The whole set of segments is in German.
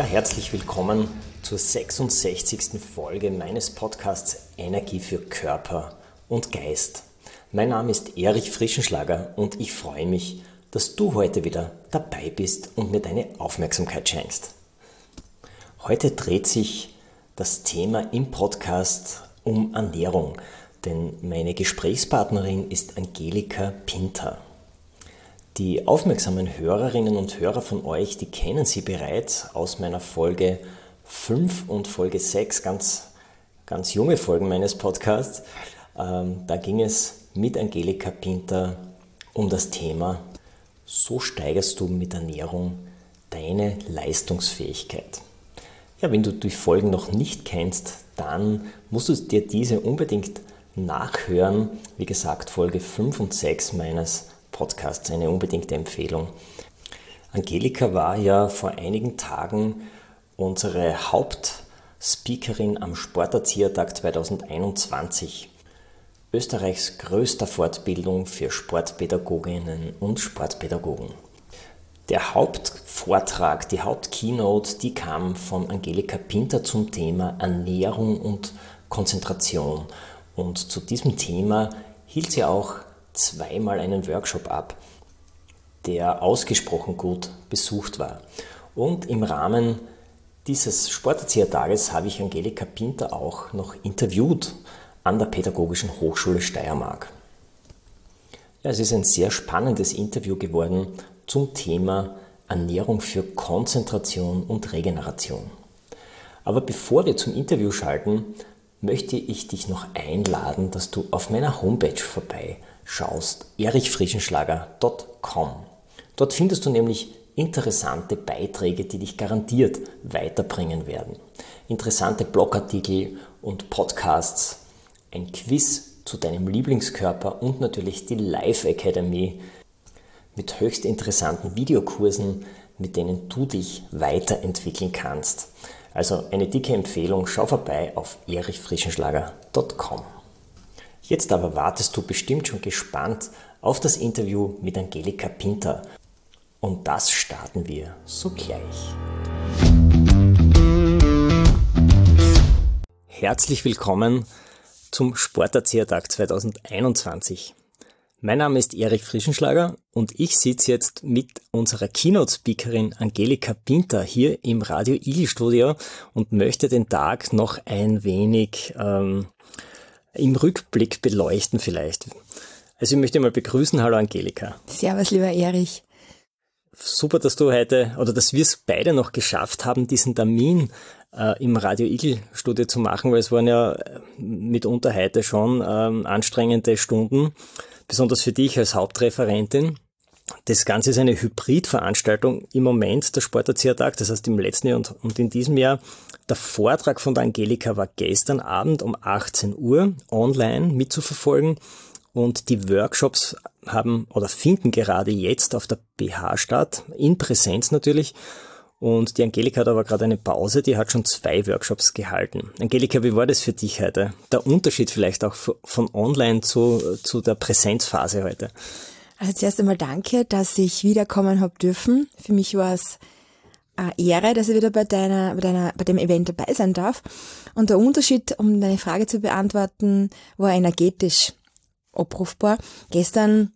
Ja, herzlich willkommen zur 66. Folge meines Podcasts Energie für Körper und Geist. Mein Name ist Erich Frischenschlager und ich freue mich, dass du heute wieder dabei bist und mir deine Aufmerksamkeit schenkst. Heute dreht sich das Thema im Podcast um Ernährung, denn meine Gesprächspartnerin ist Angelika Pinter. Die aufmerksamen Hörerinnen und Hörer von euch, die kennen sie bereits aus meiner Folge 5 und Folge 6, ganz, ganz junge Folgen meines Podcasts. Ähm, da ging es mit Angelika Pinter um das Thema, so steigerst du mit Ernährung deine Leistungsfähigkeit. Ja, wenn du die Folgen noch nicht kennst, dann musst du dir diese unbedingt nachhören. Wie gesagt, Folge 5 und 6 meines Podcasts eine unbedingte Empfehlung. Angelika war ja vor einigen Tagen unsere Hauptspeakerin am Sporterziehertag 2021. Österreichs größter Fortbildung für Sportpädagoginnen und Sportpädagogen. Der Hauptvortrag, die Hauptkeynote, die kam von Angelika Pinter zum Thema Ernährung und Konzentration. Und zu diesem Thema hielt sie auch zweimal einen Workshop ab, der ausgesprochen gut besucht war. Und im Rahmen dieses Sporterziehertages habe ich Angelika Pinter auch noch interviewt an der Pädagogischen Hochschule Steiermark. Ja, es ist ein sehr spannendes Interview geworden zum Thema Ernährung für Konzentration und Regeneration. Aber bevor wir zum Interview schalten, möchte ich dich noch einladen, dass du auf meiner Homepage vorbeischaust, erichfrischenschlager.com. Dort findest du nämlich interessante Beiträge, die dich garantiert weiterbringen werden. Interessante Blogartikel und Podcasts, ein Quiz zu deinem Lieblingskörper und natürlich die Live Academy mit höchst interessanten Videokursen, mit denen du dich weiterentwickeln kannst. Also eine dicke Empfehlung, schau vorbei auf erichfrischenschlager.com. Jetzt aber wartest du bestimmt schon gespannt auf das Interview mit Angelika Pinter. Und das starten wir sogleich. Herzlich willkommen zum Sporterziehertag 2021. Mein Name ist Erich Frischenschlager und ich sitze jetzt mit unserer Keynote-Speakerin Angelika Pinter hier im Radio Eagle Studio und möchte den Tag noch ein wenig ähm, im Rückblick beleuchten vielleicht. Also ich möchte mal begrüßen. Hallo Angelika. Servus, lieber Erich. Super, dass du heute oder dass wir es beide noch geschafft haben, diesen Termin äh, im Radio Eagle Studio zu machen, weil es waren ja äh, mitunter heute schon ähm, anstrengende Stunden, besonders für dich als Hauptreferentin. Das Ganze ist eine Hybridveranstaltung im Moment, der Sporterziehertag, das heißt im letzten Jahr und, und in diesem Jahr. Der Vortrag von der Angelika war gestern Abend um 18 Uhr online mitzuverfolgen und die Workshops haben oder finden gerade jetzt auf der BH statt, in Präsenz natürlich. Und die Angelika hat aber gerade eine Pause, die hat schon zwei Workshops gehalten. Angelika, wie war das für dich heute? Der Unterschied vielleicht auch von online zu, zu der Präsenzphase heute? Also zuerst einmal danke, dass ich wiederkommen habe dürfen. Für mich war es eine Ehre, dass ich wieder bei deiner, bei deiner, bei dem Event dabei sein darf. Und der Unterschied, um deine Frage zu beantworten, war energetisch abrufbar. Gestern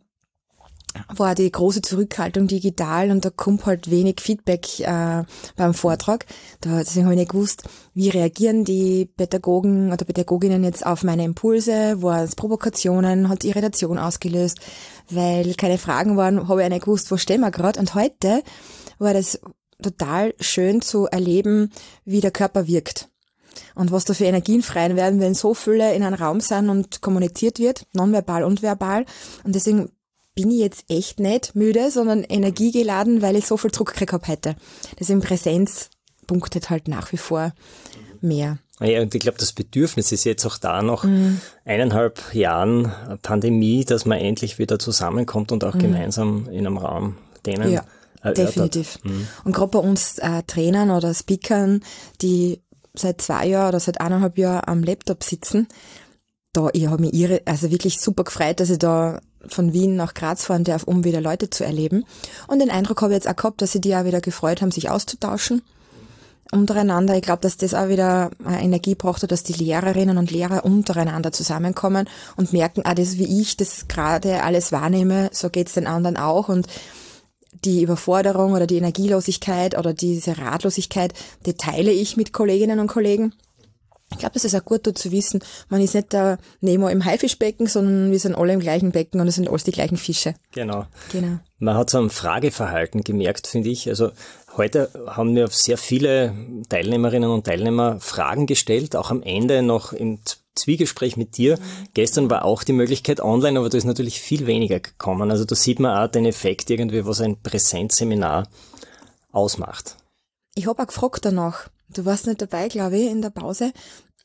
war die große Zurückhaltung digital und da kommt halt wenig Feedback äh, beim Vortrag. Da, deswegen habe ich nicht gewusst, wie reagieren die Pädagogen oder Pädagoginnen jetzt auf meine Impulse, war es Provokationen, hat Irritation ausgelöst, weil keine Fragen waren, habe ich nicht gewusst, wo stehen wir gerade. Und heute war das total schön zu erleben, wie der Körper wirkt. Und was da für Energien frei werden, wenn so viele in einem Raum sind und kommuniziert wird, nonverbal und verbal. Und deswegen bin ich jetzt echt nicht müde, sondern energiegeladen, weil ich so viel Druck gekriegt habe heute. Deswegen Präsenz punktet halt nach wie vor mehr. Ja, und ich glaube, das Bedürfnis ist jetzt auch da nach mhm. eineinhalb Jahren Pandemie, dass man endlich wieder zusammenkommt und auch mhm. gemeinsam in einem Raum denen ja, erörtert. Definitiv. Mhm. Und gerade bei uns äh, Trainern oder Speakern, die seit zwei Jahren oder seit eineinhalb Jahren am Laptop sitzen, da, ich habe mich ihre, also wirklich super gefreut, dass ich da von Wien nach Graz fahren darf, um wieder Leute zu erleben. Und den Eindruck habe ich jetzt auch gehabt, dass sie die auch wieder gefreut haben, sich auszutauschen untereinander. Ich glaube, dass das auch wieder Energie braucht, dass die Lehrerinnen und Lehrer untereinander zusammenkommen und merken, ah, das wie ich das gerade alles wahrnehme, so geht's den anderen auch und die Überforderung oder die Energielosigkeit oder diese Ratlosigkeit, die teile ich mit Kolleginnen und Kollegen. Ich glaube, das ist auch gut, dort zu wissen, man ist nicht der Nemo im Haifischbecken, sondern wir sind alle im gleichen Becken und es sind alles die gleichen Fische. Genau. genau. Man hat so ein Frageverhalten gemerkt, finde ich. Also heute haben mir sehr viele Teilnehmerinnen und Teilnehmer Fragen gestellt, auch am Ende noch im Zwiegespräch mit dir. Gestern war auch die Möglichkeit online, aber da ist natürlich viel weniger gekommen. Also da sieht man auch den Effekt irgendwie, was ein Präsenzseminar ausmacht. Ich habe auch gefragt danach. Du warst nicht dabei, glaube ich, in der Pause.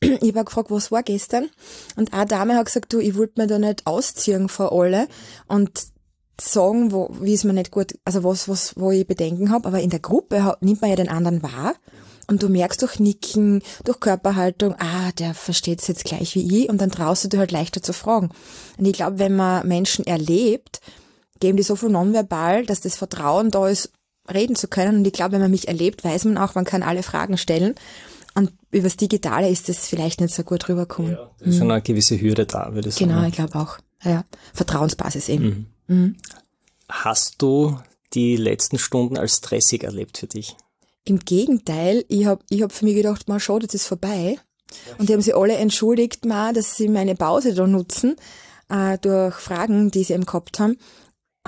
Ich habe gefragt, was war gestern? Und eine Dame hat gesagt, du, ich wollte mir da nicht ausziehen vor alle und sagen, wo, wie es mir nicht gut, also was, was, wo ich Bedenken habe, aber in der Gruppe nimmt man ja den anderen wahr und du merkst durch Nicken, durch Körperhaltung, ah, der versteht es jetzt gleich wie ich und dann traust du dir halt leichter zu fragen. Und ich glaube, wenn man Menschen erlebt, geben die so viel nonverbal, dass das Vertrauen da ist, reden zu können. Und ich glaube, wenn man mich erlebt, weiß man auch, man kann alle Fragen stellen. Übers Digitale ist das vielleicht nicht so gut rüberkommen. Ja, da ist mhm. schon eine gewisse Hürde da, würde ich sagen. Genau, ich glaube auch. Ja, Vertrauensbasis eben. Mhm. Mhm. Hast du die letzten Stunden als stressig erlebt für dich? Im Gegenteil, ich habe ich hab für mich gedacht, mal schau, das ist vorbei. Und die haben sich alle entschuldigt, mal, dass sie meine Pause da nutzen, äh, durch Fragen, die sie eben gehabt haben.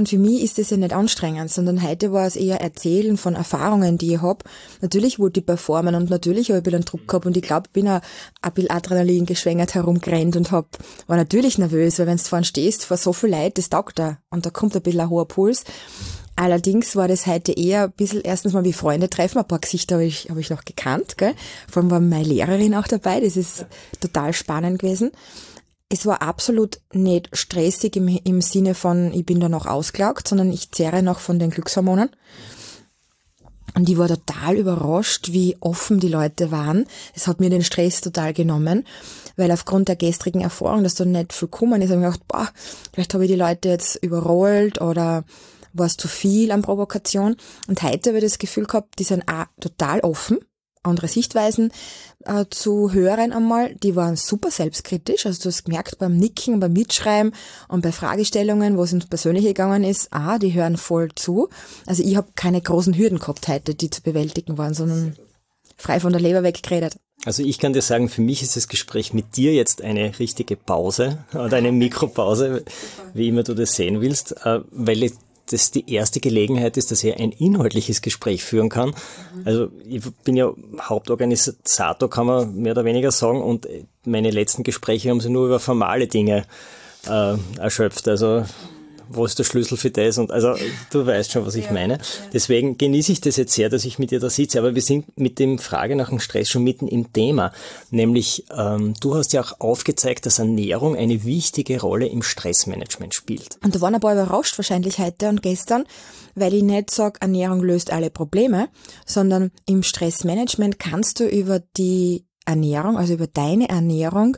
Und für mich ist das ja nicht anstrengend, sondern heute war es eher Erzählen von Erfahrungen, die ich hab. Natürlich wollte ich performen und natürlich habe ich ein bisschen Druck gehabt und ich glaube, bin auch ein bisschen Adrenalin geschwängert herumgerannt und hab, war natürlich nervös, weil wenn du vorne stehst, vor so viel Leid, das taugt da und da kommt ein bisschen ein hoher Puls. Allerdings war das heute eher ein bisschen erstens mal wie Freunde treffen. Ein paar Gesichter habe ich, hab ich noch gekannt. Gell? Vor allem war meine Lehrerin auch dabei. Das ist total spannend gewesen es war absolut nicht stressig im, im Sinne von, ich bin da noch ausgelaugt, sondern ich zehre noch von den Glückshormonen. Und ich war total überrascht, wie offen die Leute waren. Es hat mir den Stress total genommen, weil aufgrund der gestrigen Erfahrung, dass da nicht viel kommen ist, habe ich gedacht, boah, vielleicht habe ich die Leute jetzt überrollt oder war es zu viel an Provokation. Und heute habe ich das Gefühl gehabt, die sind auch total offen andere Sichtweisen äh, zu hören einmal. Die waren super selbstkritisch. Also du hast gemerkt beim Nicken, beim Mitschreiben und bei Fragestellungen, wo es ins Persönliche gegangen ist, ah, die hören voll zu. Also ich habe keine großen Hürden gehabt heute, die zu bewältigen waren, sondern frei von der Leber weggeredet. Also ich kann dir sagen, für mich ist das Gespräch mit dir jetzt eine richtige Pause oder eine Mikropause, wie immer du das sehen willst, äh, weil ich das die erste Gelegenheit ist, dass ich ein inhaltliches Gespräch führen kann. Mhm. Also ich bin ja Hauptorganisator, kann man mehr oder weniger sagen, und meine letzten Gespräche haben sie nur über formale Dinge äh, erschöpft. Also wo ist der Schlüssel für das? Und also du weißt schon, was ich ja, meine. Deswegen genieße ich das jetzt sehr, dass ich mit dir da sitze. Aber wir sind mit dem Frage nach dem Stress schon mitten im Thema. Nämlich, ähm, du hast ja auch aufgezeigt, dass Ernährung eine wichtige Rolle im Stressmanagement spielt. Und da waren ein paar überrascht wahrscheinlich heute und gestern, weil ich nicht sage, Ernährung löst alle Probleme, sondern im Stressmanagement kannst du über die Ernährung, also über deine Ernährung,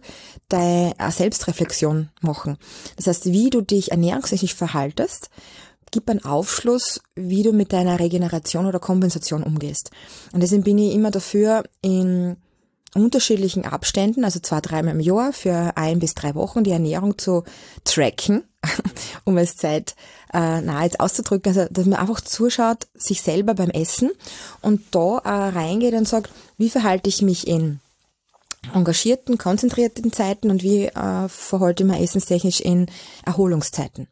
deine Selbstreflexion machen. Das heißt, wie du dich ernährungstechnisch verhaltest, gibt einen Aufschluss, wie du mit deiner Regeneration oder Kompensation umgehst. Und deswegen bin ich immer dafür, in unterschiedlichen Abständen, also zwei, dreimal im Jahr für ein bis drei Wochen die Ernährung zu tracken, um es Zeit äh, nahe jetzt auszudrücken, also dass man einfach zuschaut, sich selber beim Essen und da äh, reingeht und sagt, wie verhalte ich mich in engagierten, konzentrierten Zeiten und wie äh, verhalte ich mich essenstechnisch in Erholungszeiten.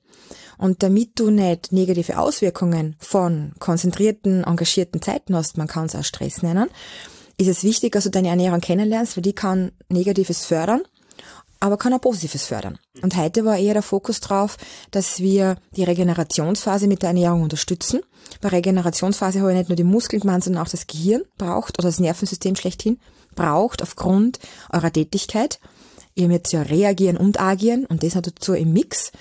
Und damit du nicht negative Auswirkungen von konzentrierten, engagierten Zeiten hast, man kann es auch Stress nennen, ist es wichtig, dass du deine Ernährung kennenlernst, weil die kann Negatives fördern aber kann auch Positives fördern. Und heute war eher der Fokus drauf, dass wir die Regenerationsphase mit der Ernährung unterstützen. Bei Regenerationsphase habe ich nicht nur die Muskeln gemeint, sondern auch das Gehirn braucht oder das Nervensystem schlechthin braucht aufgrund eurer Tätigkeit. Ihr müsst ja reagieren und agieren und das hat dazu im Mix,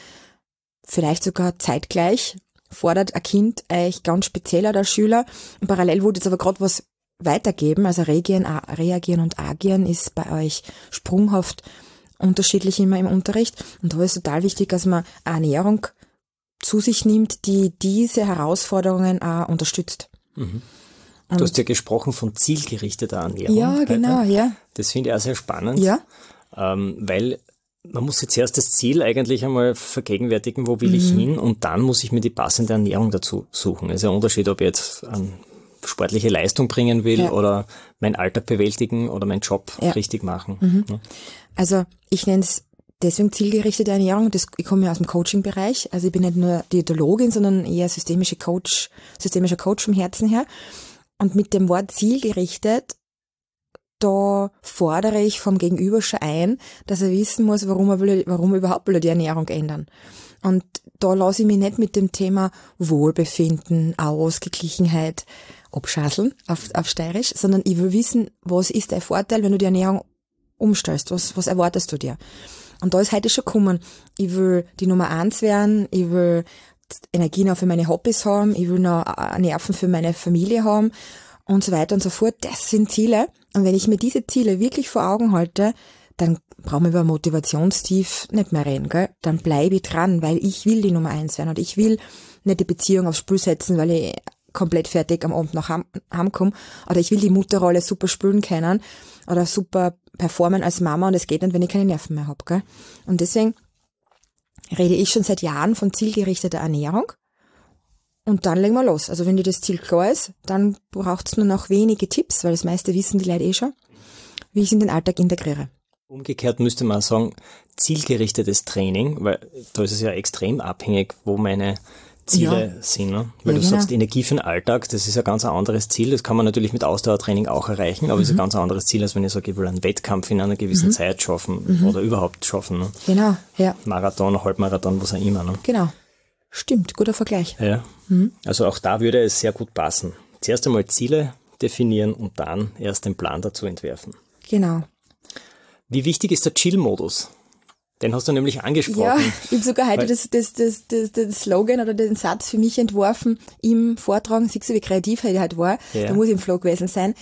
vielleicht sogar zeitgleich, fordert ein Kind euch ganz speziell oder Schüler. Und parallel wurde jetzt aber gerade was weitergeben, also reagieren, reagieren und agieren ist bei euch sprunghaft unterschiedlich immer im Unterricht. Und da ist total wichtig, dass man eine Ernährung zu sich nimmt, die diese Herausforderungen auch unterstützt. Mhm. Du hast ja gesprochen von zielgerichteter Ernährung. Ja, genau, ja. Das finde ich auch sehr spannend. Ja. Ähm, weil man muss jetzt erst das Ziel eigentlich einmal vergegenwärtigen, wo will mhm. ich hin und dann muss ich mir die passende Ernährung dazu suchen. Es ist ein Unterschied, ob ich jetzt eine sportliche Leistung bringen will ja. oder meinen Alltag bewältigen oder meinen Job ja. richtig machen. Mhm. Ja. Also ich nenne es deswegen zielgerichtete Ernährung. Das, ich komme ja aus dem Coaching-Bereich. Also ich bin nicht nur Diätologin, sondern eher systemische Coach, systemischer Coach vom Herzen her. Und mit dem Wort zielgerichtet da fordere ich vom Gegenüber schon ein, dass er wissen muss, warum er, will, warum er überhaupt will die Ernährung ändern. Und da lasse ich mich nicht mit dem Thema Wohlbefinden, Ausgeglichenheit abschasseln auf, auf Steirisch, sondern ich will wissen, was ist der Vorteil, wenn du die Ernährung umstellst? Was, was erwartest du dir? Und da ist heute schon gekommen, ich will die Nummer eins werden, ich will Energie noch für meine Hobbys haben, ich will noch Nerven für meine Familie haben und so weiter und so fort. Das sind Ziele. Und wenn ich mir diese Ziele wirklich vor Augen halte, dann brauchen wir über Motivationstief nicht mehr reden, gell? Dann bleibe ich dran, weil ich will die Nummer eins werden und ich will nicht die Beziehung aufs Spiel setzen, weil ich komplett fertig am Abend nach Hause komme. Oder ich will die Mutterrolle super spielen können oder super performen als Mama und es geht nicht, wenn ich keine Nerven mehr habe. Gell? Und deswegen rede ich schon seit Jahren von zielgerichteter Ernährung und dann legen wir los. Also wenn dir das Ziel klar ist, dann braucht es nur noch wenige Tipps, weil das meiste wissen die Leute eh schon, wie ich es in den Alltag integriere. Umgekehrt müsste man sagen, zielgerichtetes Training, weil da ist es ja extrem abhängig, wo meine Ziele ja. sind. Ne? Weil ja, du genau. sagst, Energie für den Alltag, das ist ein ganz anderes Ziel. Das kann man natürlich mit Ausdauertraining auch erreichen, aber mhm. ist ein ganz anderes Ziel, als wenn ich sage, ich will einen Wettkampf in einer gewissen mhm. Zeit schaffen mhm. oder überhaupt schaffen. Ne? Genau, ja. Marathon, Halbmarathon, was auch immer. Ne? Genau. Stimmt, guter Vergleich. Ja. Mhm. Also auch da würde es sehr gut passen. Zuerst einmal Ziele definieren und dann erst den Plan dazu entwerfen. Genau. Wie wichtig ist der Chill-Modus? Den hast du nämlich angesprochen. Ja, ich habe sogar heute das, das, das, das, das Slogan oder den Satz für mich entworfen im Vortrag. Siehst du, wie kreativ er halt war? Ja. Da muss ich im Flow gewesen sein.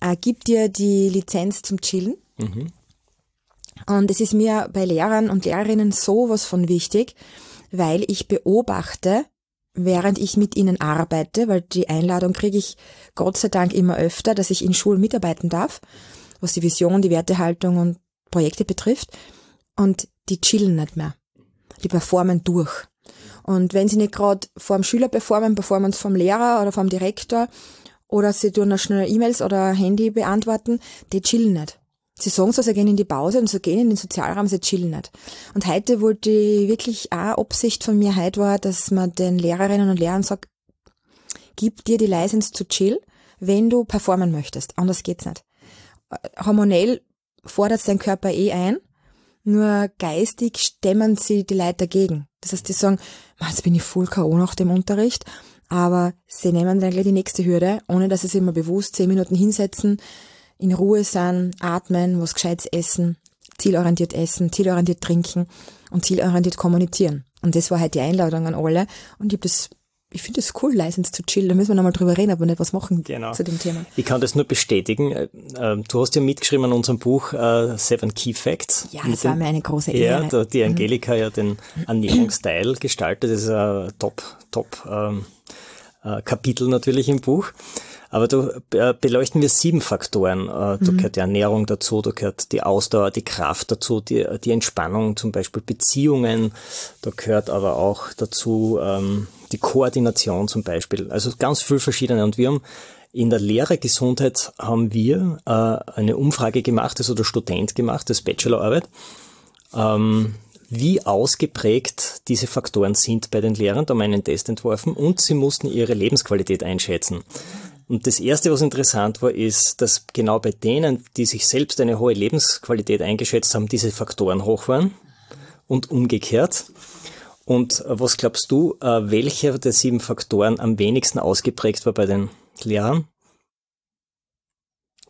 Äh, gib dir die Lizenz zum Chillen. Mhm. Und es ist mir bei Lehrern und Lehrerinnen sowas von wichtig, weil ich beobachte, während ich mit ihnen arbeite, weil die Einladung kriege ich Gott sei Dank immer öfter, dass ich in Schulen mitarbeiten darf, was die Vision, die Wertehaltung und Projekte betrifft. Und die chillen nicht mehr. Die performen durch. Und wenn sie nicht gerade vor dem Schüler performen, performen sie vom Lehrer oder vom Direktor oder sie tun noch schnell E-Mails oder Handy beantworten, die chillen nicht. Sie sagen so, sie gehen in die Pause und sie gehen in den Sozialraum, sie chillen nicht. Und heute wollte ich wirklich auch Absicht von mir heute war, dass man den Lehrerinnen und Lehrern sagt, gib dir die License zu chill, wenn du performen möchtest. Anders geht's nicht. Hormonell fordert dein Körper eh ein, nur geistig stemmen sie die Leute dagegen. Das heißt, die sagen, jetzt bin ich voll K.O. nach dem Unterricht, aber sie nehmen dann gleich die nächste Hürde, ohne dass sie sich mal bewusst zehn Minuten hinsetzen, in Ruhe sein, atmen, was Gescheites essen, zielorientiert essen, zielorientiert trinken und zielorientiert kommunizieren. Und das war halt die Einladung an alle. Und ich habe das ich finde es cool, License to chill. Da müssen wir nochmal drüber reden, aber nicht was machen genau. zu dem Thema. Ich kann das nur bestätigen. Äh, ähm, du hast ja mitgeschrieben an unserem Buch uh, Seven Key Facts. Ja, das war mir eine große Ehre. Ja, die Angelika mhm. ja den Ernährungsteil gestaltet. Das ist ein Top, Top ähm, äh, Kapitel natürlich im Buch. Aber da äh, beleuchten wir sieben Faktoren. Äh, da mhm. gehört die Ernährung dazu, da gehört die Ausdauer, die Kraft dazu, die, die Entspannung, zum Beispiel Beziehungen. Da gehört aber auch dazu ähm, die Koordination zum Beispiel. Also ganz viel verschiedene. Und wir haben in der Lehrergesundheit haben wir äh, eine Umfrage gemacht, also der Student gemacht, das Bachelorarbeit. Ähm, wie ausgeprägt diese Faktoren sind bei den Lehrern. Da haben wir einen Test entworfen und sie mussten ihre Lebensqualität einschätzen. Und das Erste, was interessant war, ist, dass genau bei denen, die sich selbst eine hohe Lebensqualität eingeschätzt haben, diese Faktoren hoch waren und umgekehrt. Und äh, was glaubst du, äh, welcher der sieben Faktoren am wenigsten ausgeprägt war bei den Lehrern?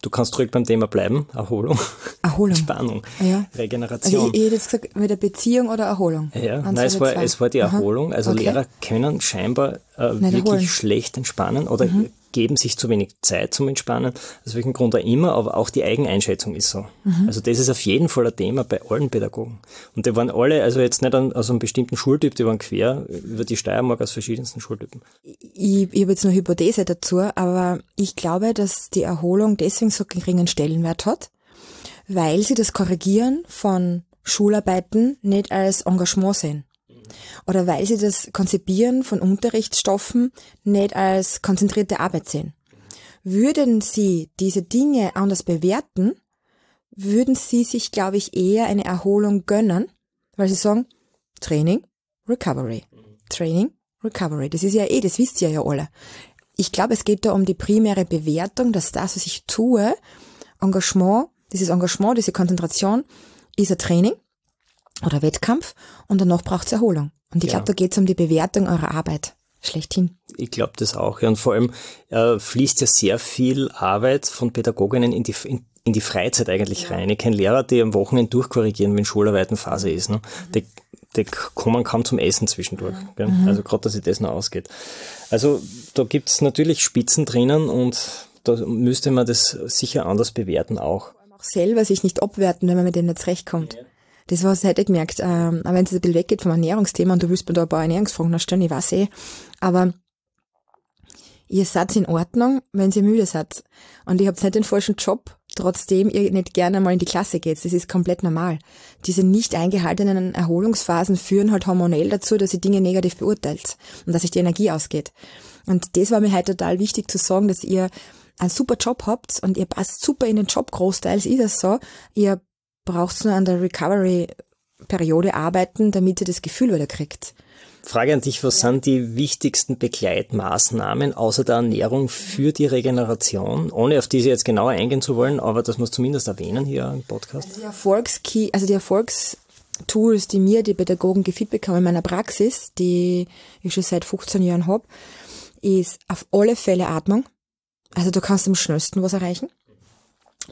Du kannst ruhig beim Thema bleiben. Erholung. Erholung. Spannung. Ja. Regeneration. Also ich, ich hätte jetzt gesagt, mit der Beziehung oder Erholung? Ja, Eins nein, es war, zwei? es war die. Erholung. Also Okay. Lehrer können scheinbar äh, wirklich erholen. Mhm. schlecht entspannen oder geben sich zu wenig Zeit zum Entspannen. Aus welchem Grund auch immer, aber auch die Eigeneinschätzung ist so. Mhm. Also das ist auf jeden Fall ein Thema bei allen Pädagogen. Und die waren alle, also jetzt nicht an, aus einem bestimmten Schultyp, die waren quer über die Steiermark aus verschiedensten Schultypen. Ich, ich habe jetzt eine Hypothese dazu, aber ich glaube, dass die Erholung deswegen so geringen Stellenwert hat, weil sie das Korrigieren von Schularbeiten nicht als Engagement sehen. Oder weil sie das Konzipieren von Unterrichtsstoffen nicht als konzentrierte Arbeit sehen. Würden sie diese Dinge anders bewerten, würden sie sich, glaube ich, eher eine Erholung gönnen, weil sie sagen, Training, Recovery. Training, Recovery. Das ist ja eh, das wisst ihr ja alle. Ich glaube, es geht da um die primäre Bewertung, dass das, was ich tue, Engagement, dieses Engagement, diese Konzentration, ist ein Training oder Wettkampf und danach braucht es Erholung. Und ich Ja. glaube, da geht es um die Bewertung eurer Arbeit. Schlechthin. Ich glaube das auch. Ja. Und vor allem äh, fließt ja sehr viel Arbeit von Pädagoginnen in die, in, in die Freizeit eigentlich rein. Ich kenne Lehrer, die am Wochenende durchkorrigieren, wenn Schularbeitenphase ist. Ne? Die, die kommen kaum zum Essen zwischendurch. Gell? Also gerade, dass sich das noch ausgeht. Also da gibt's natürlich Spitzen drinnen und da müsste man das sicher anders bewerten auch. auch selber sich nicht abwerten, wenn man mit dem nicht zurechtkommt. War, das hätte ich gemerkt, ähm, aber wenn es ein bisschen weggeht vom Ernährungsthema und du willst mir da ein paar Ernährungsfragen noch stellen, ich weiß eh, aber ihr seid in Ordnung, wenn ihr müde seid. Und ihr habt nicht den falschen Job, trotzdem ihr nicht gerne mal in die Klasse geht. Das ist komplett normal. Diese nicht eingehaltenen Erholungsphasen führen halt hormonell dazu, dass ihr Dinge negativ beurteilt und dass sich die Energie ausgeht. Und das war mir halt total wichtig zu sagen, dass ihr einen super Job habt und ihr passt super in den Job, großteils ist das so. Ihr braucht nur an der Recovery-Periode arbeiten, damit ihr das Gefühl wieder kriegt. Frage an dich, was sind die wichtigsten Begleitmaßnahmen außer der Ernährung für die Regeneration? Ohne auf diese jetzt genauer eingehen zu wollen, aber das muss zumindest erwähnen hier im Podcast. Die Erfolgskey, also die Erfolgstools, die mir die Pädagogen gefeedback haben in meiner Praxis, die ich schon seit 15 Jahren hab, ist auf alle Fälle Atmung. Also du kannst am schnellsten was erreichen.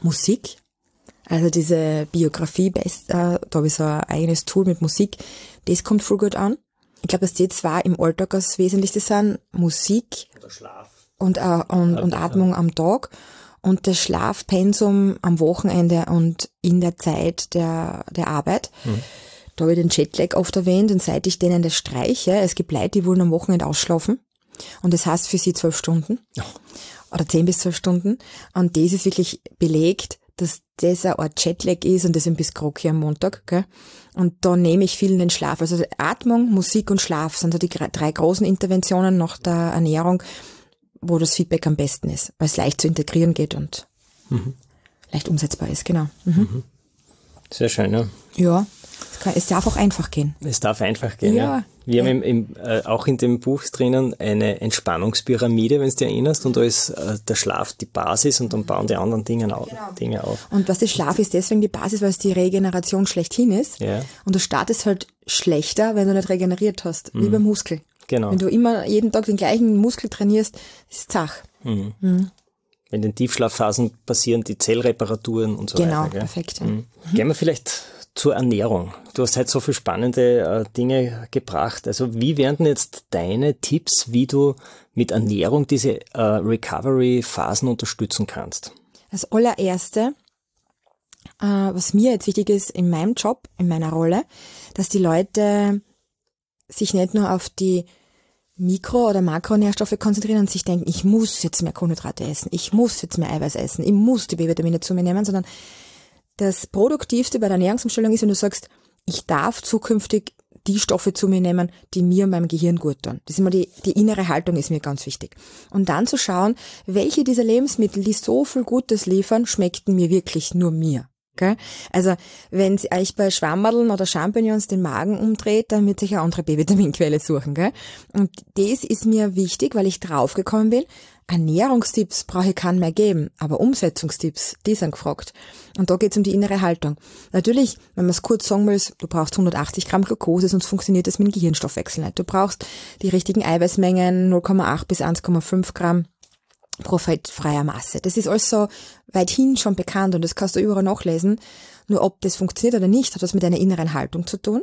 Musik. Also diese Biografie, äh, da habe ich so ein eigenes Tool mit Musik, das kommt voll gut an. Ich glaube, dass die zwei im Alltag das Wesentlichste sind. Musik und, äh, und, und Atmung am Tag. Und das Schlafpensum am Wochenende und in der Zeit der, der Arbeit. Da habe ich den Jetlag oft erwähnt und seit ich denen das streiche, es gibt Leute, die wollen am Wochenende ausschlafen. Und das heißt für sie zwölf Stunden oder zehn bis zwölf Stunden. Und das ist wirklich belegt, dass das eine Art Jetlag ist und deswegen bis groggy am Montag. Gell? Und da nehme ich vielen den Schlaf. Also Atmung, Musik und Schlaf sind da die drei großen Interventionen nach der Ernährung, wo das Feedback am besten ist, weil es leicht zu integrieren geht und leicht umsetzbar ist, genau. Mhm. Sehr schön, ja. Ja, es, darf auch einfach gehen. Es darf einfach gehen. Ja. Ja. Wir haben im, im, äh, auch in dem Buch drinnen eine Entspannungspyramide, wenn du dich erinnerst, und da ist äh, der Schlaf die Basis und dann bauen die anderen Dinge, au Dinge auf. Und was das Schlaf ist deswegen die Basis, weil es die Regeneration schlechthin ist. Ja. Und du startest halt schlechter, wenn du nicht regeneriert hast, wie beim Muskel. Genau. Wenn du immer jeden Tag den gleichen Muskel trainierst, ist es zach. In den Tiefschlafphasen passieren die Zellreparaturen und so Genau, weiter. gell? perfekt. Ja. Mhm. Gehen wir vielleicht zur Ernährung. Du hast halt so viele spannende äh, Dinge gebracht. Also wie wären denn jetzt deine Tipps, wie du mit Ernährung diese äh, Recovery-Phasen unterstützen kannst? Das allererste, äh, was mir jetzt wichtig ist in meinem Job, in meiner Rolle, dass die Leute sich nicht nur auf die Mikro- oder Makronährstoffe konzentrieren und sich denken, ich muss jetzt mehr Kohlenhydrate essen, ich muss jetzt mehr Eiweiß essen, ich muss die B-Vitamine zu mir nehmen, sondern das Produktivste bei der Ernährungsumstellung ist, wenn du sagst, ich darf zukünftig die Stoffe zu mir nehmen, die mir und meinem Gehirn gut tun. Das ist immer die, die innere Haltung ist mir ganz wichtig. Und dann zu schauen, welche dieser Lebensmittel, die so viel Gutes liefern, schmeckten mir wirklich nur mir. Gell? Also, wenn sie euch bei Schwammerln oder Champignons den Magen umdreht, dann wird sich eine andere B-Vitaminquelle suchen. Gell? Und das ist mir wichtig, weil ich draufgekommen bin, Ernährungstipps brauche ich keinen mehr geben, aber Umsetzungstipps, die sind gefragt. Und da geht es um die innere Haltung. Natürlich, wenn man es kurz sagen will, du brauchst 180 Gramm Glucose, sonst funktioniert das mit dem Gehirnstoffwechsel nicht. Du brauchst die richtigen Eiweißmengen, 0,8 bis 1,5 Gramm pro freier Masse. Das ist alles so weithin schon bekannt und das kannst du überall nachlesen. Nur ob das funktioniert oder nicht, hat was mit deiner inneren Haltung zu tun.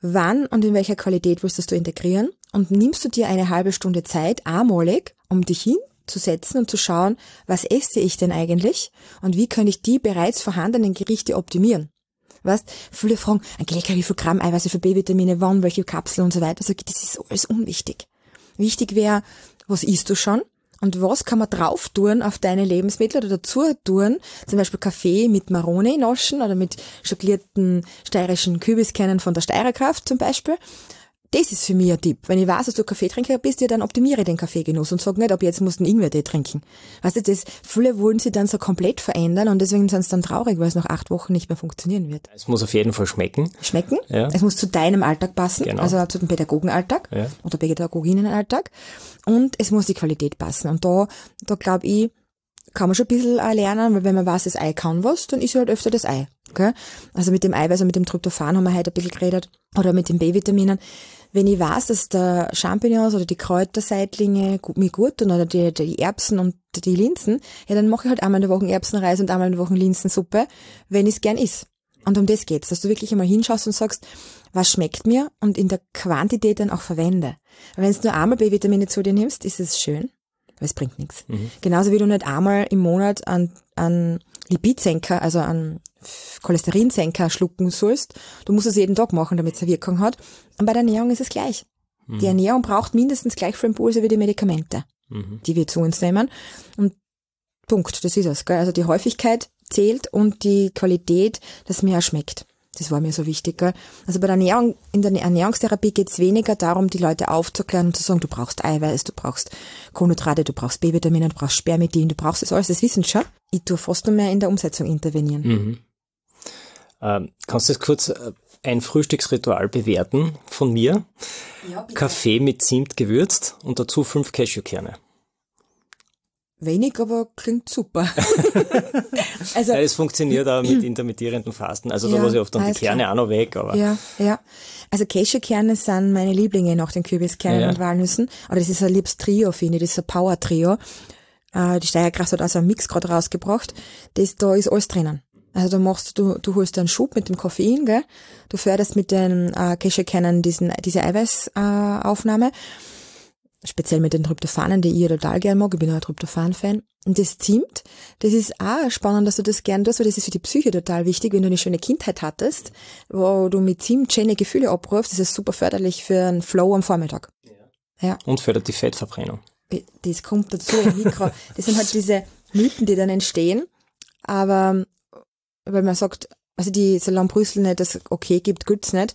Wann und in welcher Qualität willst du das integrieren? Und nimmst du dir eine halbe Stunde Zeit, einmalig, um dich hinzusetzen und zu schauen, was esse ich denn eigentlich und wie kann ich die bereits vorhandenen Gerichte optimieren? Weißt, viele fragen, Angelika, wie viel Gramm Eiweiß, wie viel B-Vitamine, wann, welche Kapseln und so weiter. Ich, das ist alles unwichtig. Wichtig wäre, was isst du schon? Und was kann man drauf tun auf deine Lebensmittel oder dazu tun? Zum Beispiel Kaffee mit Maroni naschen oder mit schokolierten steirischen Kürbiskernen von der Steirerkraft zum Beispiel. Das ist für mich ein Tipp. Wenn ich weiß, dass du Kaffeetrinker bist, ja, dann optimiere den Kaffeegenuss und sag nicht, ob jetzt musst du einen Ingwertee trinken. Weißt du, das, viele wollen sie dann so komplett verändern und deswegen sind sie dann traurig, weil es nach acht Wochen nicht mehr funktionieren wird. Es muss auf jeden Fall schmecken. Schmecken. Ja. Es muss zu deinem Alltag passen, genau. also zu dem Pädagogenalltag ja. oder Pädagoginnenalltag. Und es muss die Qualität passen. Und da, da glaube ich, kann man schon ein bisschen lernen, weil wenn man weiß, das Ei kann was, dann ist halt öfter das Ei. Okay? Also mit dem Eiweiß und mit dem Tryptophan haben wir heute ein bisschen geredet. Oder mit den B-Vitaminen wenn ich weiß, dass der Champignons oder die Kräuterseitlinge mir gut tun oder die, die Erbsen und die Linsen, ja, dann mache ich halt einmal in der Woche Erbsenreis und einmal in der Woche Linsensuppe, wenn ich es gern is. Und um das geht's, dass du wirklich einmal hinschaust und sagst, was schmeckt mir und in der Quantität dann auch verwende. Wenn du nur einmal B-Vitamine zu dir nimmst, ist es schön, aber es bringt nichts. Mhm. Genauso wie du nicht einmal im Monat an, an Lipidsenker, also an Cholesterinsenker schlucken sollst. Du musst es jeden Tag machen, damit es eine Wirkung hat. Und bei der Ernährung ist es gleich. Mhm. Die Ernährung braucht mindestens gleich viel Impulse wie die Medikamente, mhm. die wir zu uns nehmen. Und Punkt, das ist es. Gell? Also die Häufigkeit zählt und die Qualität, dass mir auch schmeckt. Das war mir so wichtig. Gell? Also bei der Ernährung, in der Ernährungstherapie geht es weniger darum, die Leute aufzuklären und zu sagen, du brauchst Eiweiß, du brauchst Kohlenhydrate, du brauchst B-Vitamine, du brauchst Spermidin, du brauchst das alles, das wissen schon. Ich tue fast nur mehr in der Umsetzung intervenieren. Mhm. Ähm, kannst du das kurz äh, ein Frühstücksritual bewerten von mir? Ja, Kaffee mit Zimt gewürzt und dazu fünf Cashewkerne. Wenig, aber klingt super. also, ja, es funktioniert auch mit intermittierenden Fasten. Also da ja, lasse ich oft dann die Kerne klar. auch noch weg. Aber ja, ja. Also Cashewkerne sind meine Lieblinge nach den Kürbiskernen ja. und Walnüssen. Aber das ist ein liebes Trio, finde ich. Das ist ein Power-Trio. Äh, die Steierkraft hat also einen Mix gerade rausgebracht. Das, da ist alles drinnen. Also du machst, du, du holst einen Schub mit dem Koffein, gell? Du förderst mit den äh, Cashewkernen diesen, diese Eiweißaufnahme. Äh, Speziell mit den Tryptophanen, die ich total gern mag. Ich bin auch ein Tryptophan-Fan. Und das Zimt, das ist auch spannend, dass du das gern tust, weil das ist für die Psyche total wichtig. Wenn du eine schöne Kindheit hattest, wo du mit Zimt schöne Gefühle abrufst, ist es super förderlich für einen Flow am Vormittag. Ja. ja. Und fördert die Fettverbrennung. Das kommt dazu im Mikro. Das sind halt diese Mythen, die dann entstehen. Aber weil man sagt, also die Salon Brüssel nicht das okay gibt, gibt's nicht.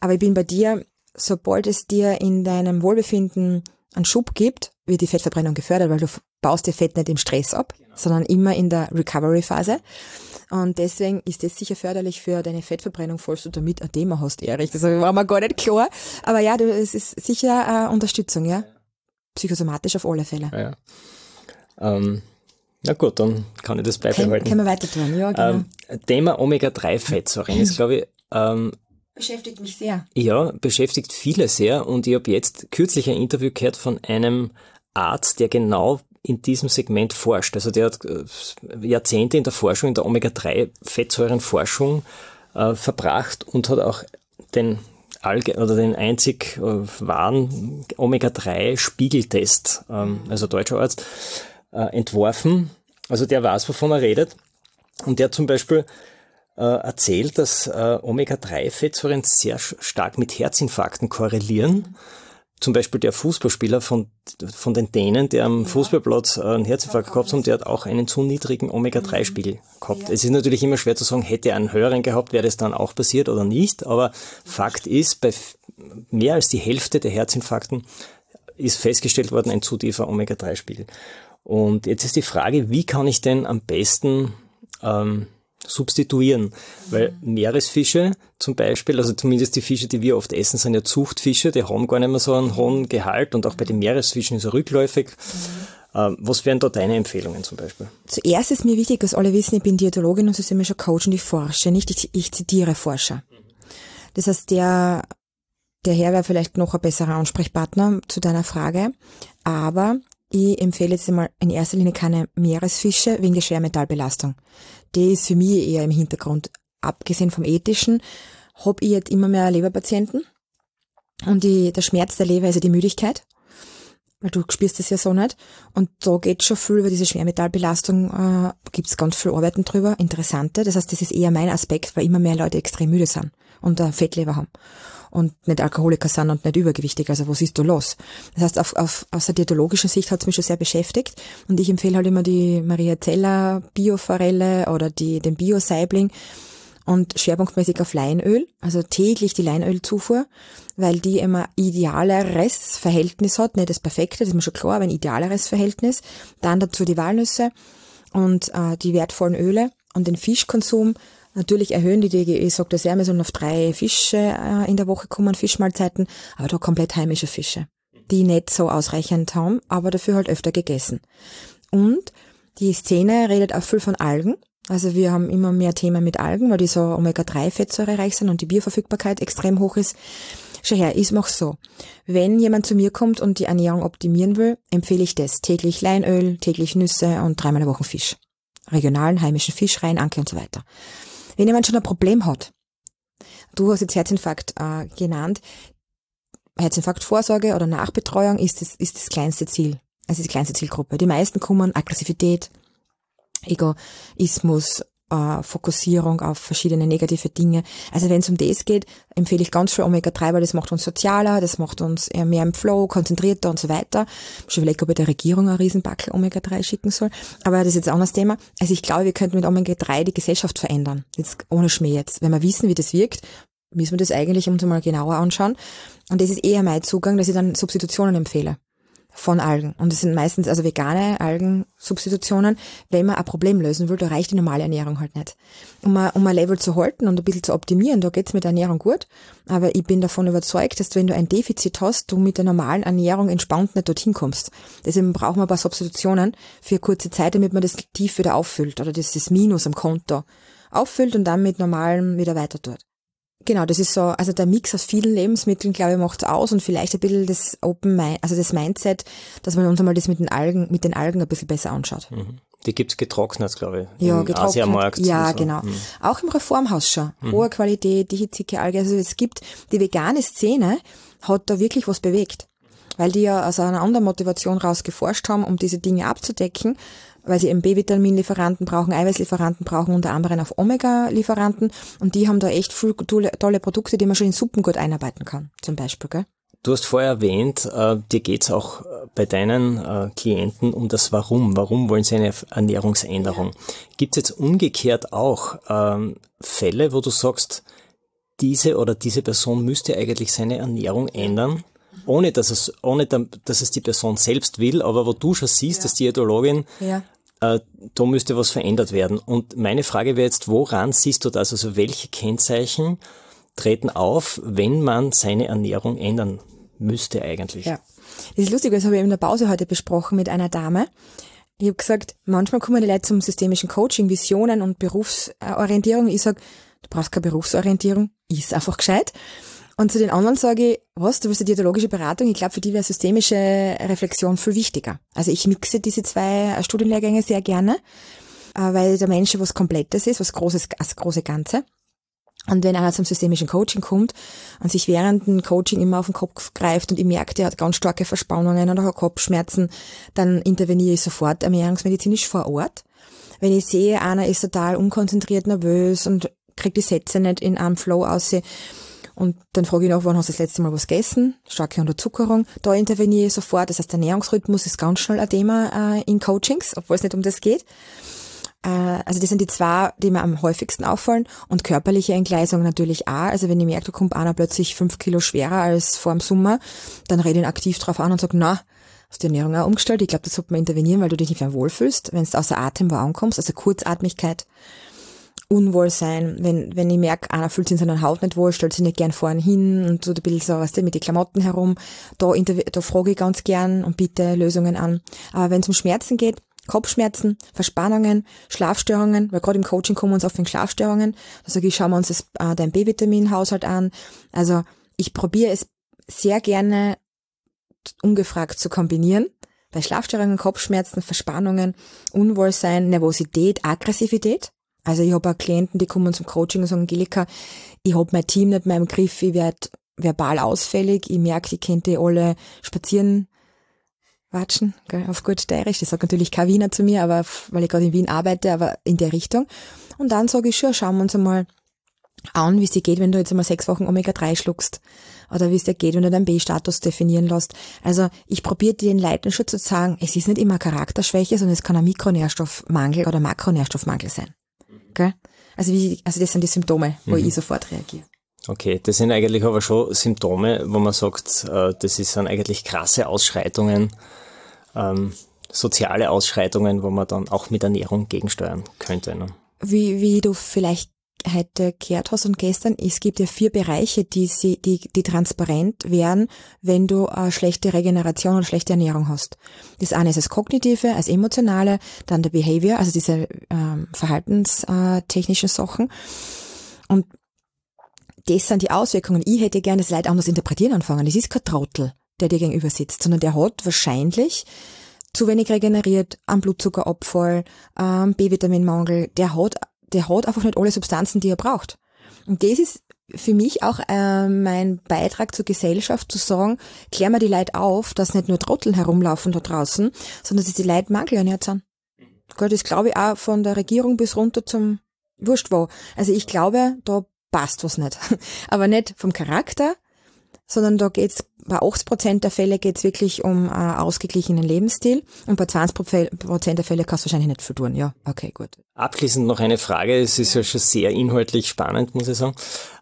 Aber ich bin bei dir, sobald es dir in deinem Wohlbefinden einen Schub gibt, wird die Fettverbrennung gefördert, weil du baust dir Fett nicht im Stress ab, genau. sondern immer in der Recovery-Phase. Und deswegen ist das sicher förderlich für deine Fettverbrennung, falls du damit ein Thema hast, Erich. Das war mir gar nicht klar. Aber ja, du, es ist sicher eine Unterstützung, ja. Psychosomatisch auf alle Fälle. Ja. Ähm, na gut, dann kann ich das beibehalten. Können wir weiter tun, ja, genau. Ähm, Thema Omega-3-Fettsäuren ist, glaube ich, ähm, beschäftigt mich sehr. Ja, beschäftigt viele sehr und ich habe jetzt kürzlich ein Interview gehört von einem Arzt, der genau in diesem Segment forscht. Also der hat äh, Jahrzehnte in der Forschung, in der Omega-3-Fettsäurenforschung äh, verbracht und hat auch den Alge oder den einzig äh, wahren Omega-3-Spiegeltest, ähm, also deutscher Arzt, äh, entworfen. Also der weiß, wovon er redet. Und der hat zum Beispiel äh, erzählt, dass äh, Omega-3-Fettsäuren sehr stark mit Herzinfarkten korrelieren. Zum Beispiel der Fußballspieler von, von den Dänen, der am ja. Fußballplatz äh, einen Herzinfarkt gehabt hat, der hat auch einen zu niedrigen Omega-3-Spiegel mhm. gehabt. Ja. Es ist natürlich immer schwer zu sagen, hätte er einen höheren gehabt, wäre das dann auch passiert oder nicht. Aber Fakt ist, bei mehr als die Hälfte der Herzinfarkten ist festgestellt worden ein zu tiefer Omega-3-Spiegel. Und jetzt ist die Frage, wie kann ich denn am besten ähm, substituieren. Weil Meeresfische zum Beispiel, also zumindest die Fische, die wir oft essen, sind ja Zuchtfische, die haben gar nicht mehr so einen hohen Gehalt und auch bei den Meeresfischen ist er rückläufig. Mhm. Was wären da deine Empfehlungen zum Beispiel? Zuerst ist mir wichtig, dass alle wissen, ich bin Diätologin und systemischer Coach und ich forsche, nicht ich, ich zitiere Forscher. Das heißt, der, der Herr wäre vielleicht noch ein besserer Ansprechpartner zu deiner Frage, aber ich empfehle jetzt einmal in erster Linie keine Meeresfische wegen der Schwermetallbelastung. Die ist für mich eher im Hintergrund. Abgesehen vom ethischen, habe ich jetzt immer mehr Leberpatienten. Und die, der Schmerz der Leber ist ja die Müdigkeit. Weil du spürst das ja so nicht. Und da geht schon viel über diese Schwermetallbelastung, äh, gibt es ganz viel Arbeiten drüber, interessante. Das heißt, das ist eher mein Aspekt, weil immer mehr Leute extrem müde sind und eine Fettleber haben und nicht Alkoholiker sind und nicht übergewichtig. Also was ist da los? Das heißt, auf, auf, aus der diätologischen Sicht hat es mich schon sehr beschäftigt und ich empfehle halt immer die Maria Zeller Bioforelle oder die, den Bio-Saibling und schwerpunktmäßig auf Leinöl, also täglich die Leinölzufuhr, weil die immer idealeres Verhältnis hat, nicht das perfekte, das ist mir schon klar, aber ein idealeres Verhältnis. Dann dazu die Walnüsse und äh, die wertvollen Öle und den Fischkonsum Natürlich erhöhen die DGE, sagt das ja, wir sollen auf drei Fische äh, in der Woche kommen, Fischmahlzeiten, aber da komplett heimische Fische, die nicht so ausreichend haben, aber dafür halt öfter gegessen. Und die Szene redet auch viel von Algen. Also wir haben immer mehr Themen mit Algen, weil die so Omega-3-Fettsäure reich sind und die Bioverfügbarkeit extrem hoch ist. Schau her, ich mach's so. Wenn jemand zu mir kommt und die Ernährung optimieren will, empfehle ich das. Täglich Leinöl, täglich Nüsse und dreimal in der Woche Fisch. Regionalen, heimischen Fisch rein, Anke und so weiter. Wenn jemand schon ein Problem hat, du hast jetzt Herzinfarkt äh, genannt, Herzinfarktvorsorge oder Nachbetreuung ist das, ist das kleinste Ziel. Also die kleinste Zielgruppe. Die meisten kommen Aggressivität, Egoismus, äh, Fokussierung auf verschiedene negative Dinge. Also wenn es um das geht, empfehle ich ganz viel Omega-3, weil das macht uns sozialer, das macht uns eher mehr im Flow, konzentrierter und so weiter. Schon überlegt, ob ich der Regierung ein Riesenbackel Omega-3 schicken soll. Aber das ist jetzt ein anderes Thema. Also ich glaube, wir könnten mit Omega-3 die Gesellschaft verändern. Jetzt ohne Schmäh jetzt. Wenn wir wissen, wie das wirkt, müssen wir das eigentlich uns mal genauer anschauen. Und das ist eher mein Zugang, dass ich dann Substitutionen empfehle von Algen. Und es sind meistens also vegane Algensubstitutionen. Wenn man ein Problem lösen will, da reicht die normale Ernährung halt nicht. Um ein, um ein Level zu halten und ein bisschen zu optimieren, da geht's mit der Ernährung gut. Aber ich bin davon überzeugt, dass wenn du ein Defizit hast, du mit der normalen Ernährung entspannt nicht dorthin kommst. Deswegen braucht man ein paar Substitutionen für kurze Zeit, damit man das tief wieder auffüllt oder das, das Minus am Konto auffüllt und dann mit normalem wieder weiter tut. Genau, das ist so, also der Mix aus vielen Lebensmitteln, glaube ich, macht's aus und vielleicht ein bisschen das Open Mind, also das Mindset, dass man uns einmal das mit den Algen, mit den Algen ein bisschen besser anschaut. Mhm. Die gibt's getrocknet, glaube ich. Ja, getrocknet. Asiamarkt ja, so. genau. Mhm. Auch im Reformhaus schon. Mhm. Hohe Qualität, die hitzige Alge. Also es gibt, die vegane Szene hat da wirklich was bewegt. Weil die ja aus einer anderen Motivation raus geforscht haben, um diese Dinge abzudecken weil sie eben B-Vitaminlieferanten brauchen, Eiweißlieferanten brauchen, unter anderem auf Omega-Lieferanten. Und die haben da echt viel tolle, tolle Produkte, die man schon in Suppen gut einarbeiten kann, zum Beispiel. Gell? Du hast vorher erwähnt, äh, dir geht's auch äh, bei deinen äh, Klienten um das Warum. Warum wollen sie eine Ernährungsänderung? Gibt's jetzt umgekehrt auch ähm, Fälle, wo du sagst, diese oder diese Person müsste eigentlich seine Ernährung ändern, ohne dass es, ohne dass es die Person selbst will, aber wo du schon siehst, ja. dass Diätologin ja äh, da müsste was verändert werden. Und meine Frage wäre jetzt, woran siehst du das? Also welche Kennzeichen treten auf, wenn man seine Ernährung ändern müsste eigentlich? Ja, das ist lustig, das habe ich in der Pause heute besprochen mit einer Dame. Ich habe gesagt, manchmal kommen die Leute zum systemischen Coaching, Visionen und Berufsorientierung. Ich sage, du brauchst keine Berufsorientierung, ist einfach gescheit. Und zu den anderen sage ich, was, du willst eine diätologische Beratung? Ich glaube, für die wäre systemische Reflexion viel wichtiger. Also ich mixe diese zwei Studienlehrgänge sehr gerne, äh, weil der Mensch was Komplettes ist, was Großes, das große Ganze. Und wenn einer zum systemischen Coaching kommt und sich während dem Coaching immer auf den Kopf greift und ich merke, der hat ganz starke Verspannungen oder hat Kopfschmerzen, dann interveniere ich sofort ernährungsmedizinisch vor Ort. Wenn ich sehe, einer ist total unkonzentriert, nervös und kriegt die Sätze nicht in einem Flow aus, und dann frage ich noch, wann hast du das letzte Mal was gegessen? Starke Unterzuckerung. Da interveniere ich sofort. Das heißt, der Ernährungsrhythmus ist ganz schnell ein Thema äh, in Coachings, obwohl es nicht um das geht. Äh, also das sind die zwei, die mir am häufigsten auffallen. Und körperliche Entgleisung natürlich auch. Also wenn ich merke, da kommt einer plötzlich fünf Kilo schwerer als vor dem Sommer, dann rede ich ihn aktiv drauf an und sage, na, hast du die Ernährung auch umgestellt? Ich glaube, das sollte man intervenieren, weil du dich nicht mehr wohlfühlst, wenn du außer Atem wo ankommst, also Kurzatmigkeit. Unwohlsein, wenn, wenn ich merke, einer fühlt sich in seiner Haut nicht wohl, stellt sich nicht gern vorne hin und tut ein bisschen so, was mit den Klamotten herum, da, da frage ich ganz gern und bitte Lösungen an. Aber wenn es um Schmerzen geht, Kopfschmerzen, Verspannungen, Schlafstörungen, weil gerade im Coaching kommen uns oft wegen Schlafstörungen, da sage ich, schauen wir uns das, äh, dein B-Vitamin-Haushalt an. Also ich probiere es sehr gerne ungefragt zu kombinieren. Bei Schlafstörungen, Kopfschmerzen, Verspannungen, Unwohlsein, Nervosität, Aggressivität. Also ich habe auch Klienten, die kommen zum Coaching und sagen, Angelika, ich habe mein Team nicht mehr im Griff, ich werde verbal ausfällig, ich merke, ich könnte alle spazieren watschen, gell, auf gut steirisch. Das sagt natürlich kein Wiener zu mir, aber weil ich gerade in Wien arbeite, aber in der Richtung. Und dann sage ich schon, schauen wir uns einmal an, wie es dir geht, wenn du jetzt einmal sechs Wochen Omega-3 schluckst. Oder wie es dir geht, wenn du deinen B-Status definieren lässt. Also ich probiere den Leuten schon zu sagen, es ist nicht immer Charakterschwäche, sondern es kann ein Mikronährstoffmangel oder Makronährstoffmangel sein. Gell? Also, wie, also das sind die Symptome, wo mhm. ich sofort reagiere. Okay, das sind eigentlich aber schon Symptome, wo man sagt, äh, das sind eigentlich krasse Ausschreitungen, ähm, soziale Ausschreitungen, wo man dann auch mit Ernährung gegensteuern könnte. Ne? Wie, wie du vielleicht heute gehört hast und gestern, es gibt ja vier Bereiche, die, sie, die, die transparent werden, wenn du eine schlechte Regeneration oder schlechte Ernährung hast. Das eine ist das Kognitive, das Emotionale, dann der Behavior, also diese ähm, verhaltenstechnischen Sachen. Und das sind die Auswirkungen. Ich hätte gerne das Leid anders interpretieren anfangen. Das ist kein Trottel, der dir gegenüber sitzt, sondern der hat wahrscheinlich zu wenig regeneriert, am Blutzuckerabfall, am B-Vitaminmangel, der hat der hat einfach nicht alle Substanzen, die er braucht. Und das ist für mich auch äh, mein Beitrag zur Gesellschaft, zu sagen, klär mir die Leute auf, dass nicht nur Trotteln herumlaufen da draußen, sondern dass die Leute mangelernährt sind. Gott, das glaube ich auch von der Regierung bis runter zum Wurscht wo. Also ich glaube, da passt was nicht. Aber nicht vom Charakter, sondern da geht's bei 80 Prozent der Fälle geht's wirklich um äh, ausgeglichenen Lebensstil und bei 20 Prozent der Fälle kannst du wahrscheinlich nicht viel tun. Ja, okay, gut. Abschließend noch eine Frage. Es ist ja schon sehr inhaltlich spannend, muss ich sagen.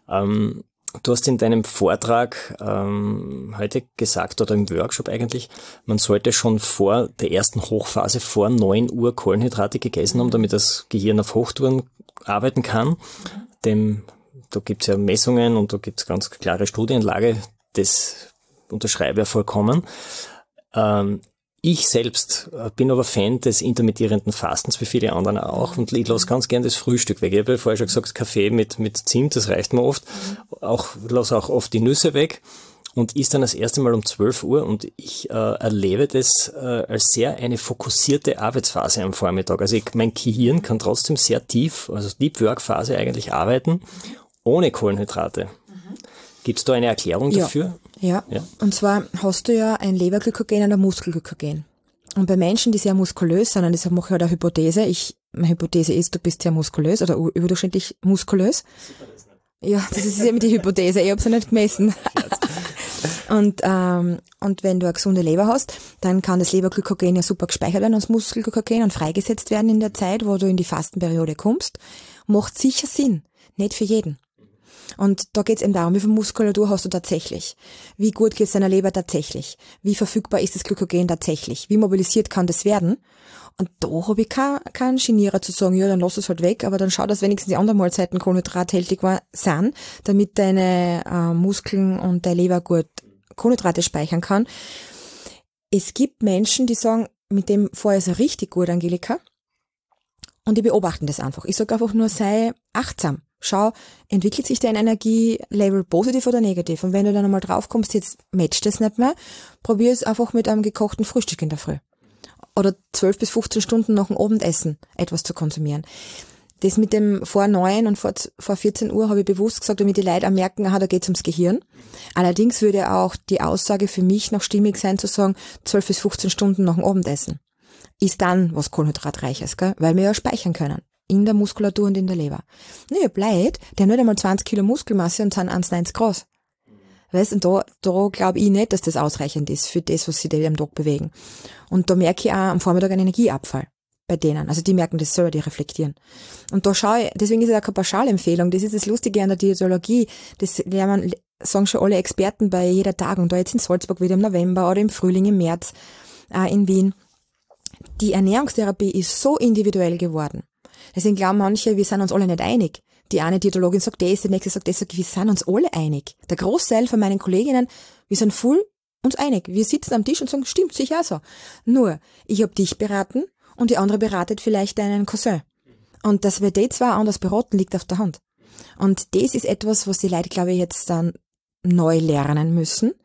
Ähm, du hast in deinem Vortrag ähm, heute gesagt oder im Workshop eigentlich, man sollte schon vor der ersten Hochphase vor 9 Uhr Kohlenhydrate gegessen haben, damit das Gehirn auf Hochtouren arbeiten kann. Dem da gibt's ja Messungen und da gibt's ganz klare Studienlage das unterschreibe ich vollkommen. Ähm, ich selbst äh, bin aber Fan des intermittierenden Fastens, wie viele andere auch, und ich lasse ganz gern das Frühstück weg. Ich habe ja vorher schon gesagt, Kaffee mit, mit Zimt, das reicht mir oft. Auch, lasse auch oft die Nüsse weg und ist dann das erste Mal um 12 Uhr und ich äh, erlebe das äh, als sehr eine fokussierte Arbeitsphase am Vormittag. Also ich, mein Gehirn kann trotzdem sehr tief, also Deep Work Phase eigentlich arbeiten, ohne Kohlenhydrate. Gibt es da eine Erklärung dafür? Ja. ja. Und zwar hast du ja ein Leberglykogen und ein Muskelglykogen. Und bei Menschen, die sehr muskulös sind, und deshalb mache ich halt eine Hypothese, ich, meine Hypothese ist, du bist sehr muskulös oder überdurchschnittlich muskulös. Ja, das ist ja immer die Hypothese, ich habe sie nicht gemessen. und, ähm, und wenn du eine gesunde Leber hast, dann kann das Leberglykogen ja super gespeichert werden als Muskelglykogen und freigesetzt werden in der Zeit, wo du in die Fastenperiode kommst. Macht sicher Sinn. Nicht für jeden. Und da geht es eben darum, wie viel Muskulatur hast du tatsächlich? Wie gut geht es deiner Leber tatsächlich? Wie verfügbar ist das Glykogen tatsächlich? Wie mobilisiert kann das werden? Und da habe ich keinen kein Genierer zu sagen, ja, dann lass es halt weg, aber dann schau, dass wenigstens die anderen Mahlzeiten kohlenhydrathältig sind, damit deine äh, Muskeln und deine Leber gut Kohlenhydrate speichern kann. Es gibt Menschen, die sagen, mit dem vorher er richtig gut, Angelika. Und die beobachten das einfach. Ich sage einfach nur, sei achtsam schau, entwickelt sich dein Energielevel positiv oder negativ? Und wenn du dann einmal draufkommst, jetzt matcht das nicht mehr, probier es einfach mit einem gekochten Frühstück in der Früh. Oder 12 bis 15 Stunden nach dem Abendessen etwas zu konsumieren. Das mit dem vor neun und vor, vor 14 Uhr habe ich bewusst gesagt, damit die Leute auch merken, aha, da geht's ums Gehirn. Allerdings würde auch die Aussage für mich noch stimmig sein zu sagen, 12 bis 15 Stunden nach dem Abendessen. Ist dann was Kohlenhydratreiches, gell? weil wir ja speichern können in der Muskulatur und in der Leber. Naja, Bleit, die haben nicht einmal 20 Kilo Muskelmasse und sind 1,90 groß. Weißt, und da, da glaube ich nicht, dass das ausreichend ist für das, was sie da am Tag bewegen. Und da merke ich auch am Vormittag einen Energieabfall bei denen. Also die merken das selber, die reflektieren. Und da schaue ich, deswegen ist es auch keine Pauschalempfehlung. Das ist das Lustige an der Diätologie. Das lernen, sagen schon alle Experten bei jeder Tagung, da jetzt in Salzburg wieder im November oder im Frühling, im März, äh, in Wien. Die Ernährungstherapie ist so individuell geworden Deswegen glauben manche, wir sind uns alle nicht einig. Die eine Diätologin sagt das, die nächste sagt das, wir sind uns alle einig. Der Großteil von meinen Kolleginnen, wir sind voll uns einig. Wir sitzen am Tisch und sagen, stimmt, sicher so. Nur, ich hab dich beraten und die andere beratet vielleicht deinen Cousin. Und dass wir die zwei anders beraten, liegt auf der Hand. Und das ist etwas, was die Leute, glaube ich, jetzt dann neu lernen müssen.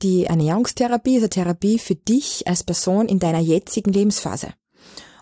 Die Ernährungstherapie ist eine Therapie für dich als Person in deiner jetzigen Lebensphase.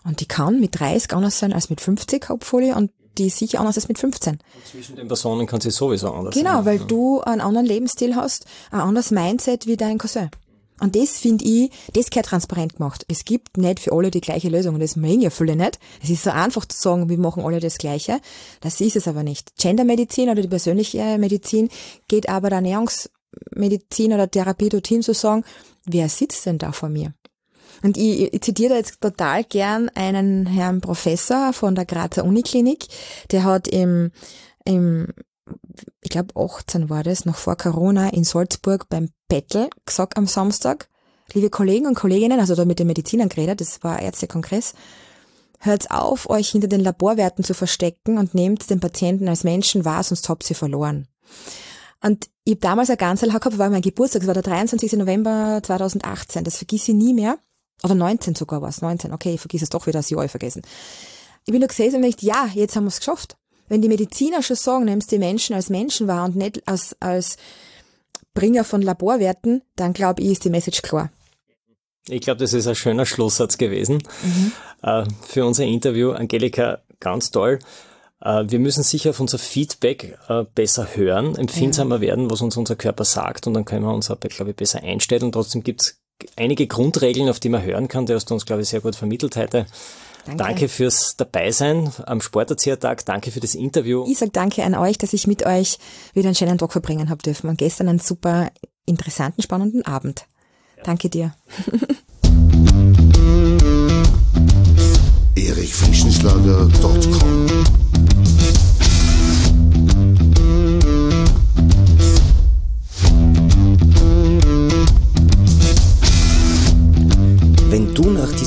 Und die kann mit 30 anders sein als mit 50 Hauptfolie und die ist sicher anders als mit 15. Und zwischen den Personen kann sie sowieso anders genau, sein. Genau, weil du einen anderen Lebensstil hast, ein anderes Mindset wie dein Cousin. Und das finde ich, das gehört transparent gemacht. Es gibt nicht für alle die gleiche Lösung und das mögen ja viele nicht. Es ist so einfach zu sagen, wir machen alle das Gleiche. Das ist es aber nicht. Gendermedizin oder die persönliche Medizin geht aber der Ernährungsmedizin oder Therapie dorthin zu sagen, wer sitzt denn da vor mir? Und ich, ich zitiere da jetzt total gern einen Herrn Professor von der Grazer Uniklinik, der hat im, im ich glaube 18 war das, noch vor Corona in Salzburg beim Bettel gesagt am Samstag, liebe Kollegen und Kolleginnen, also da mit den Medizinern geredet, das war Ärztekongress, hört auf, euch hinter den Laborwerten zu verstecken und nehmt den Patienten als Menschen wahr, sonst habt ihr verloren. Und ich habe damals ein Ganzl gehabt, war mein Geburtstag, das war der 23. November 2018, das vergiss ich nie mehr. Oder 19 sogar war es, 19, okay, ich vergiss es doch wieder, das Jahr vergessen. Ich bin nur gesessen und ich ja, jetzt haben wir es geschafft. Wenn die Mediziner schon sagen, nimmst die Menschen als Menschen wahr und nicht als, als Bringer von Laborwerten, dann glaube ich, ist die Message klar. Ich glaube, das ist ein schöner Schlusssatz gewesen mhm. äh, für unser Interview. Angelika, ganz toll. Äh, wir müssen sicher auf unser Feedback äh, besser hören, empfindsamer ja. werden, was uns unser Körper sagt und dann können wir uns, glaube ich, besser einstellen. Und trotzdem gibt es einige Grundregeln, auf die man hören kann. Die hast du uns, glaube ich, sehr gut vermittelt heute. Danke. danke fürs Dabeisein am Sporterziehertag. Danke für das Interview. Ich sage danke an euch, dass ich mit euch wieder einen schönen Tag verbringen habe dürfen und gestern einen super interessanten, spannenden Abend. Ja. Danke dir. erichfrischenschlager.com